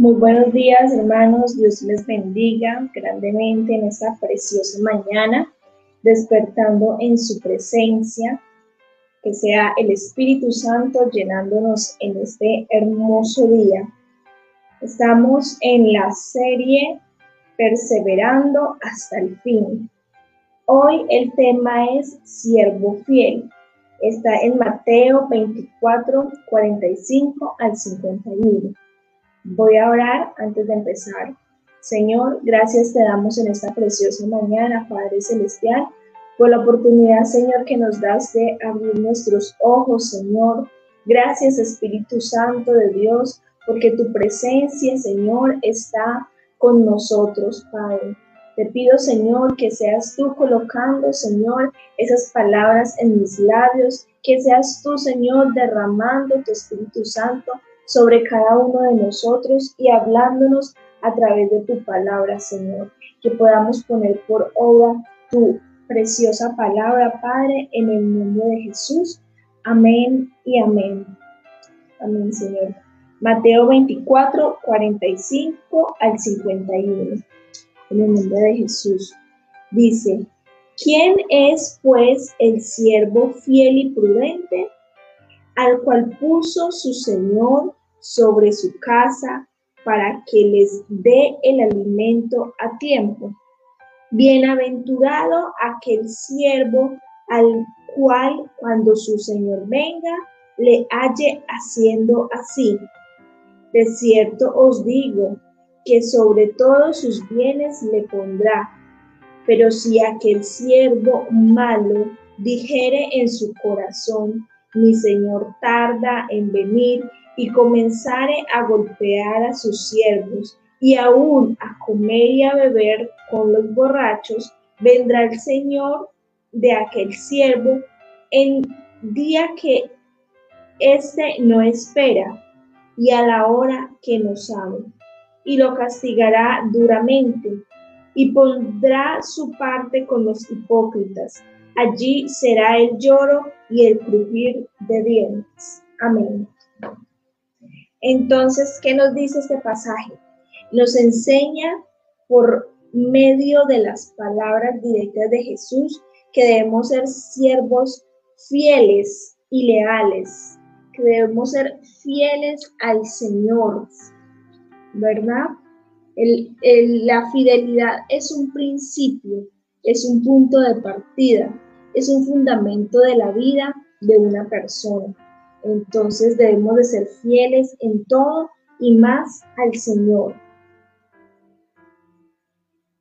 Muy buenos días, hermanos. Dios les bendiga grandemente en esta preciosa mañana, despertando en su presencia. Que sea el Espíritu Santo llenándonos en este hermoso día. Estamos en la serie Perseverando hasta el fin. Hoy el tema es Siervo Fiel. Está en Mateo 24, 45 al 51. Voy a orar antes de empezar. Señor, gracias te damos en esta preciosa mañana, Padre Celestial, por la oportunidad, Señor, que nos das de abrir nuestros ojos, Señor. Gracias, Espíritu Santo de Dios, porque tu presencia, Señor, está con nosotros, Padre. Te pido, Señor, que seas tú colocando, Señor, esas palabras en mis labios, que seas tú, Señor, derramando tu Espíritu Santo sobre cada uno de nosotros y hablándonos a través de tu palabra, Señor. Que podamos poner por obra tu preciosa palabra, Padre, en el nombre de Jesús. Amén y amén. Amén, Señor. Mateo 24, 45 al 51. En el nombre de Jesús. Dice, ¿quién es pues el siervo fiel y prudente al cual puso su Señor sobre su casa para que les dé el alimento a tiempo. Bienaventurado aquel siervo al cual cuando su Señor venga le halle haciendo así. De cierto os digo que sobre todos sus bienes le pondrá. Pero si aquel siervo malo dijere en su corazón, mi Señor tarda en venir, y comenzare a golpear a sus siervos y aún a comer y a beber con los borrachos, vendrá el Señor de aquel siervo en día que éste no espera y a la hora que no sabe, y lo castigará duramente y pondrá su parte con los hipócritas. Allí será el lloro y el crujir de dientes. Amén. Entonces, ¿qué nos dice este pasaje? Nos enseña por medio de las palabras directas de Jesús que debemos ser siervos fieles y leales, que debemos ser fieles al Señor, ¿verdad? la fidelidad es un principio, es un punto de partida, es un fundamento de la vida de una persona. Entonces debemos de ser fieles en todo y más al Señor.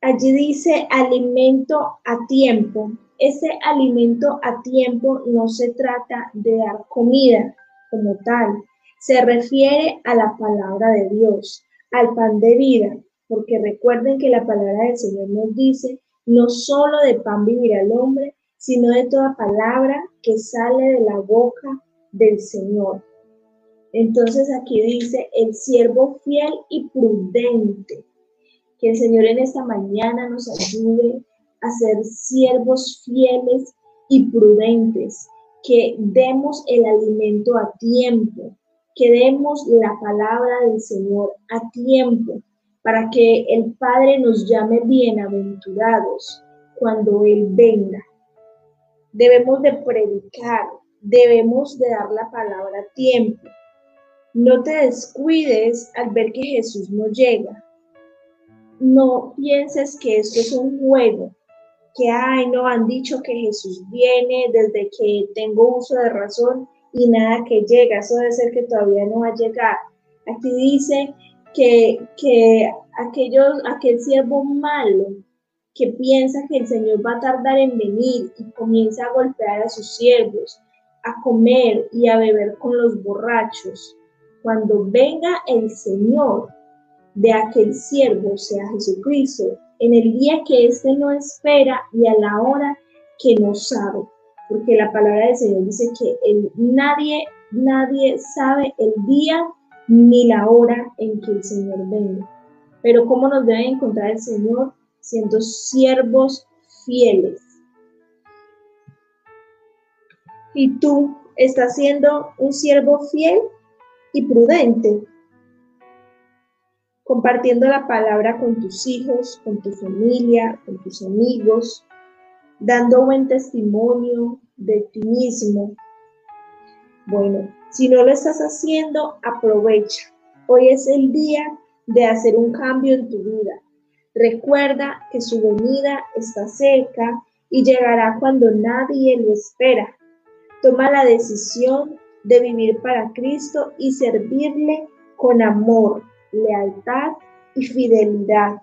Allí dice alimento a tiempo. Ese alimento a tiempo no se trata de dar comida como tal, se refiere a la palabra de Dios, al pan de vida, porque recuerden que la palabra del Señor nos dice, no solo de pan vivirá el hombre, sino de toda palabra que sale de la boca del Señor. Entonces aquí dice el siervo fiel y prudente. Que el Señor en esta mañana nos ayude a ser siervos fieles y prudentes, que demos el alimento a tiempo, que demos la palabra del Señor a tiempo, para que el Padre nos llame bienaventurados cuando Él venga. Debemos de predicar, debemos de dar la palabra tiempo. No te descuides al ver que Jesús no llega. No pienses que esto es un juego, que, ay, no, han dicho que Jesús viene desde que tengo uso de razón y nada que llega. Eso debe ser que todavía no va a llegar. Aquí dice que, que aquellos, aquel siervo malo que piensa que el Señor va a tardar en venir y comienza a golpear a sus siervos, a comer y a beber con los borrachos, cuando venga el Señor de aquel siervo, sea Jesucristo, en el día que éste no espera y a la hora que no sabe. Porque la palabra del Señor dice que nadie, nadie sabe el día ni la hora en que el Señor venga. Pero ¿cómo nos debe encontrar el Señor? Siendo siervos fieles y tú estás siendo un siervo fiel y prudente. compartiendo la palabra con tus hijos, con tu familia, con tus amigos, dando buen testimonio de ti mismo. Bueno, si no lo estás haciendo, aprovecha. Hoy es el día de hacer un cambio en tu vida. Recuerda que su venida está cerca y llegará cuando nadie lo espera. Toma la decisión de vivir para Cristo y servirle con amor, lealtad y fidelidad.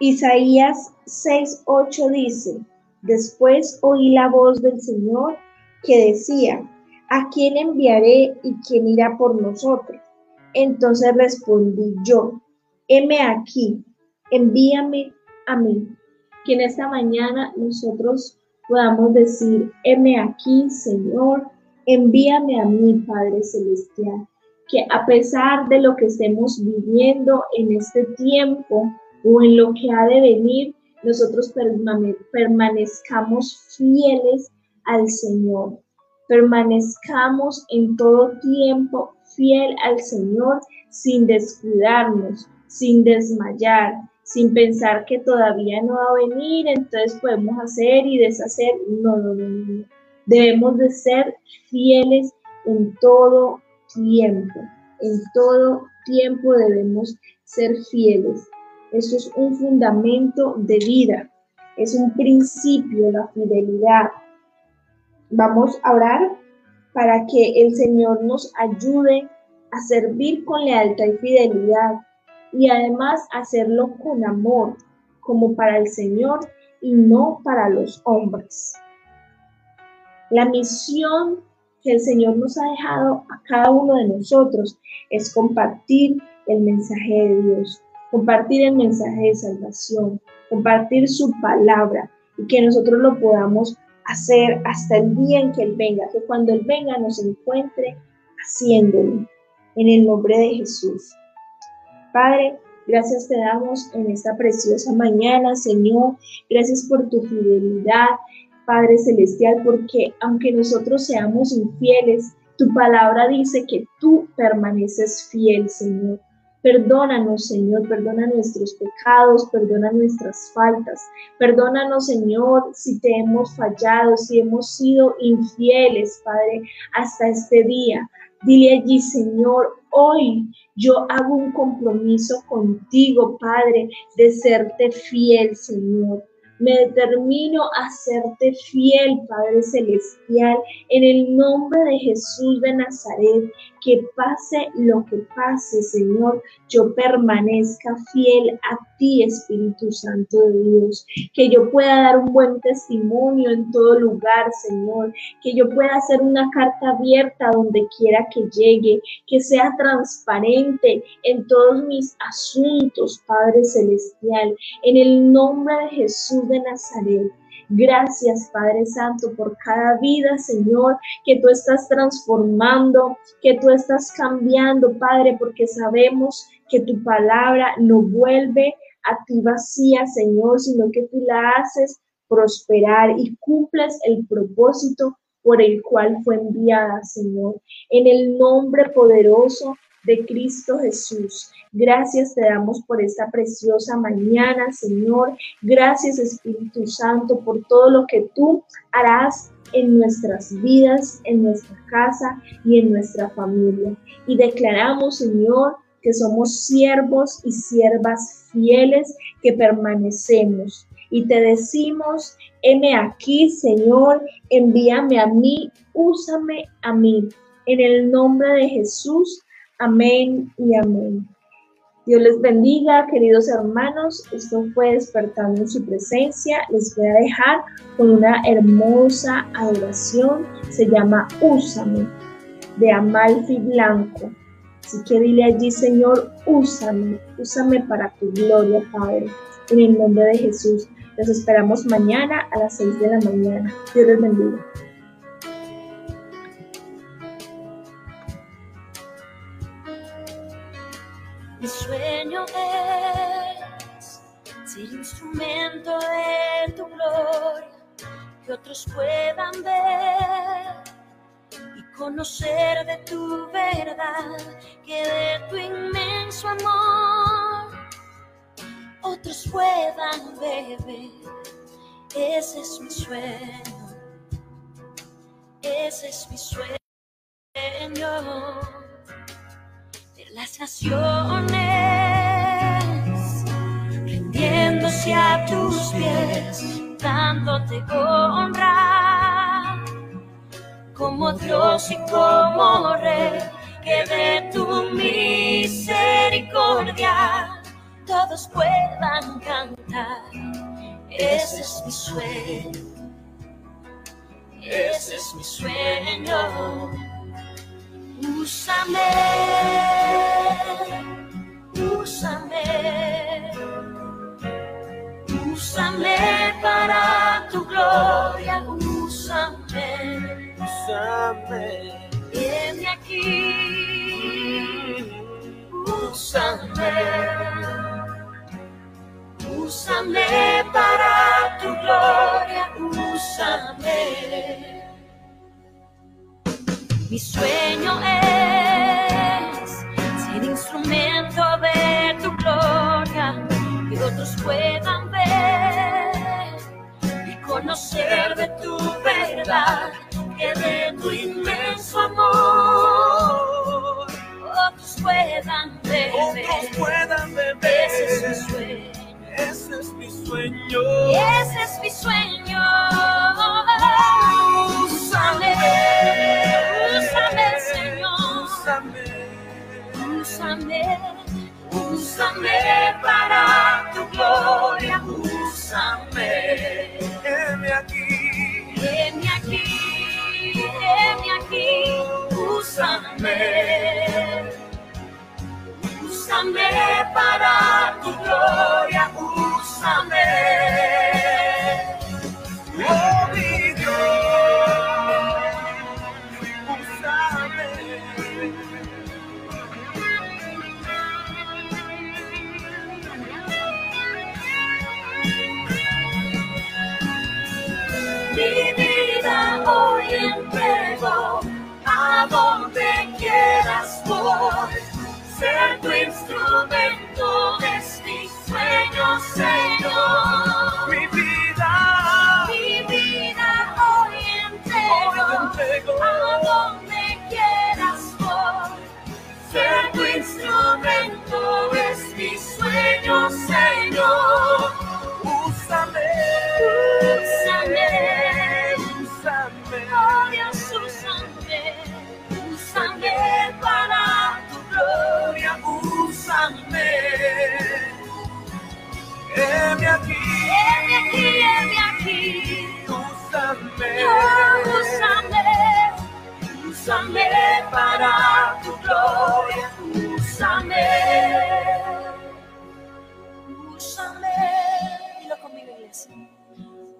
Isaías 6:8 dice, después oí la voz del Señor que decía, ¿a quién enviaré y quién irá por nosotros? Entonces respondí yo, heme aquí, envíame a mí. Que en esta mañana nosotros podamos decir, heme aquí, Señor, envíame a mí, Padre Celestial. Que a pesar de lo que estemos viviendo en este tiempo o en lo que ha de venir, nosotros permanezcamos fieles al Señor. Permanezcamos en todo tiempo fiel al Señor sin descuidarnos, sin desmayar, sin pensar que todavía no va a venir, entonces podemos hacer y deshacer. No, no, no, no. Debemos de ser fieles en todo tiempo. En todo tiempo debemos ser fieles. Eso es un fundamento de vida. Es un principio, la fidelidad. Vamos a orar para que el Señor nos ayude a servir con lealtad y fidelidad y además hacerlo con amor, como para el Señor y no para los hombres. La misión que el Señor nos ha dejado a cada uno de nosotros es compartir el mensaje de Dios, compartir el mensaje de salvación, compartir su palabra y que nosotros lo podamos hacer hasta el día en que Él venga, que cuando Él venga nos encuentre haciéndolo. En el nombre de Jesús. Padre, gracias te damos en esta preciosa mañana, Señor. Gracias por tu fidelidad, Padre Celestial, porque aunque nosotros seamos infieles, tu palabra dice que tú permaneces fiel, Señor. Perdónanos, Señor, perdona nuestros pecados, perdona nuestras faltas. Perdónanos, Señor, si te hemos fallado, si hemos sido infieles, Padre, hasta este día. Dile allí, Señor, hoy yo hago un compromiso contigo, Padre, de serte fiel, Señor. Me determino a serte fiel, Padre Celestial, en el nombre de Jesús de Nazaret. Que pase lo que pase, Señor, yo permanezca fiel a ti, Espíritu Santo de Dios. Que yo pueda dar un buen testimonio en todo lugar, Señor. Que yo pueda hacer una carta abierta donde quiera que llegue. Que sea transparente en todos mis asuntos, Padre Celestial. En el nombre de Jesús de Nazaret. Gracias, Padre Santo, por cada vida, Señor, que tú estás transformando, que tú estás cambiando, Padre, porque sabemos que tu palabra no vuelve a ti vacía, Señor, sino que tú la haces prosperar y cumples el propósito por el cual fue enviada, Señor. En el nombre poderoso de Cristo Jesús. Gracias te damos por esta preciosa mañana, Señor. Gracias, Espíritu Santo, por todo lo que tú harás en nuestras vidas, en nuestra casa y en nuestra familia. Y declaramos, Señor, que somos siervos y siervas fieles que permanecemos. Y te decimos, heme aquí, Señor, envíame a mí, úsame a mí. En el nombre de Jesús, amén y amén. Dios les bendiga, queridos hermanos. Esto fue despertando en su presencia. Les voy a dejar con una hermosa adoración. Se llama Úsame, de Amalfi Blanco. Así que dile allí, Señor, úsame, úsame para tu gloria, Padre. En el nombre de Jesús. Los esperamos mañana a las 6 de la mañana. Dios les bendiga. Instrumento de tu gloria, que otros puedan ver y conocer de tu verdad que de tu inmenso amor otros puedan beber. Ese es mi sueño, ese es mi sueño. De las naciones, a tus pies, dándote honra como Dios y como Rey, que de tu misericordia todos puedan cantar. Ese es mi sueño, ese es mi sueño. Úsame, úsame, úsame para tu gloria, úsame, úsame, viene aquí, úsame, úsame para tu gloria, úsame. Mi sueño conocer de tu verdad, que de tu inmenso amor otros puedan ver. Otros puedan beber. Ese es mi sueño. Ese es mi sueño. Ese es mi sueño. Úsame, úsame, Señor. Úsame, Úsame, úsame para tu gloria. Úsame, Úsame, úsame para tu gloria. Úsame. Oh, Dios, úsame. Mi vida hoy entrego a donde Ser tu instrumento es mi sueño, Señor. Mi vida, Mi vida hoy entrego, hoy entrego. a donde quieras voy. Ser tu instrumento es mi sueño, Señor. Úsame. úsame para tu gloria, úsame. Úsame, dilo conmigo iglesia,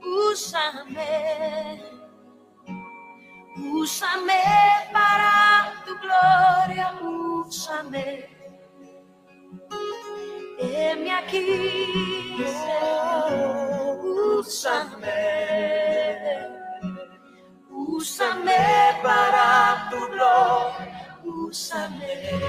úsame. Úsame para tu gloria, úsame. Heme aquí, Señor, úsame. Úsame para tu gloria, úsame.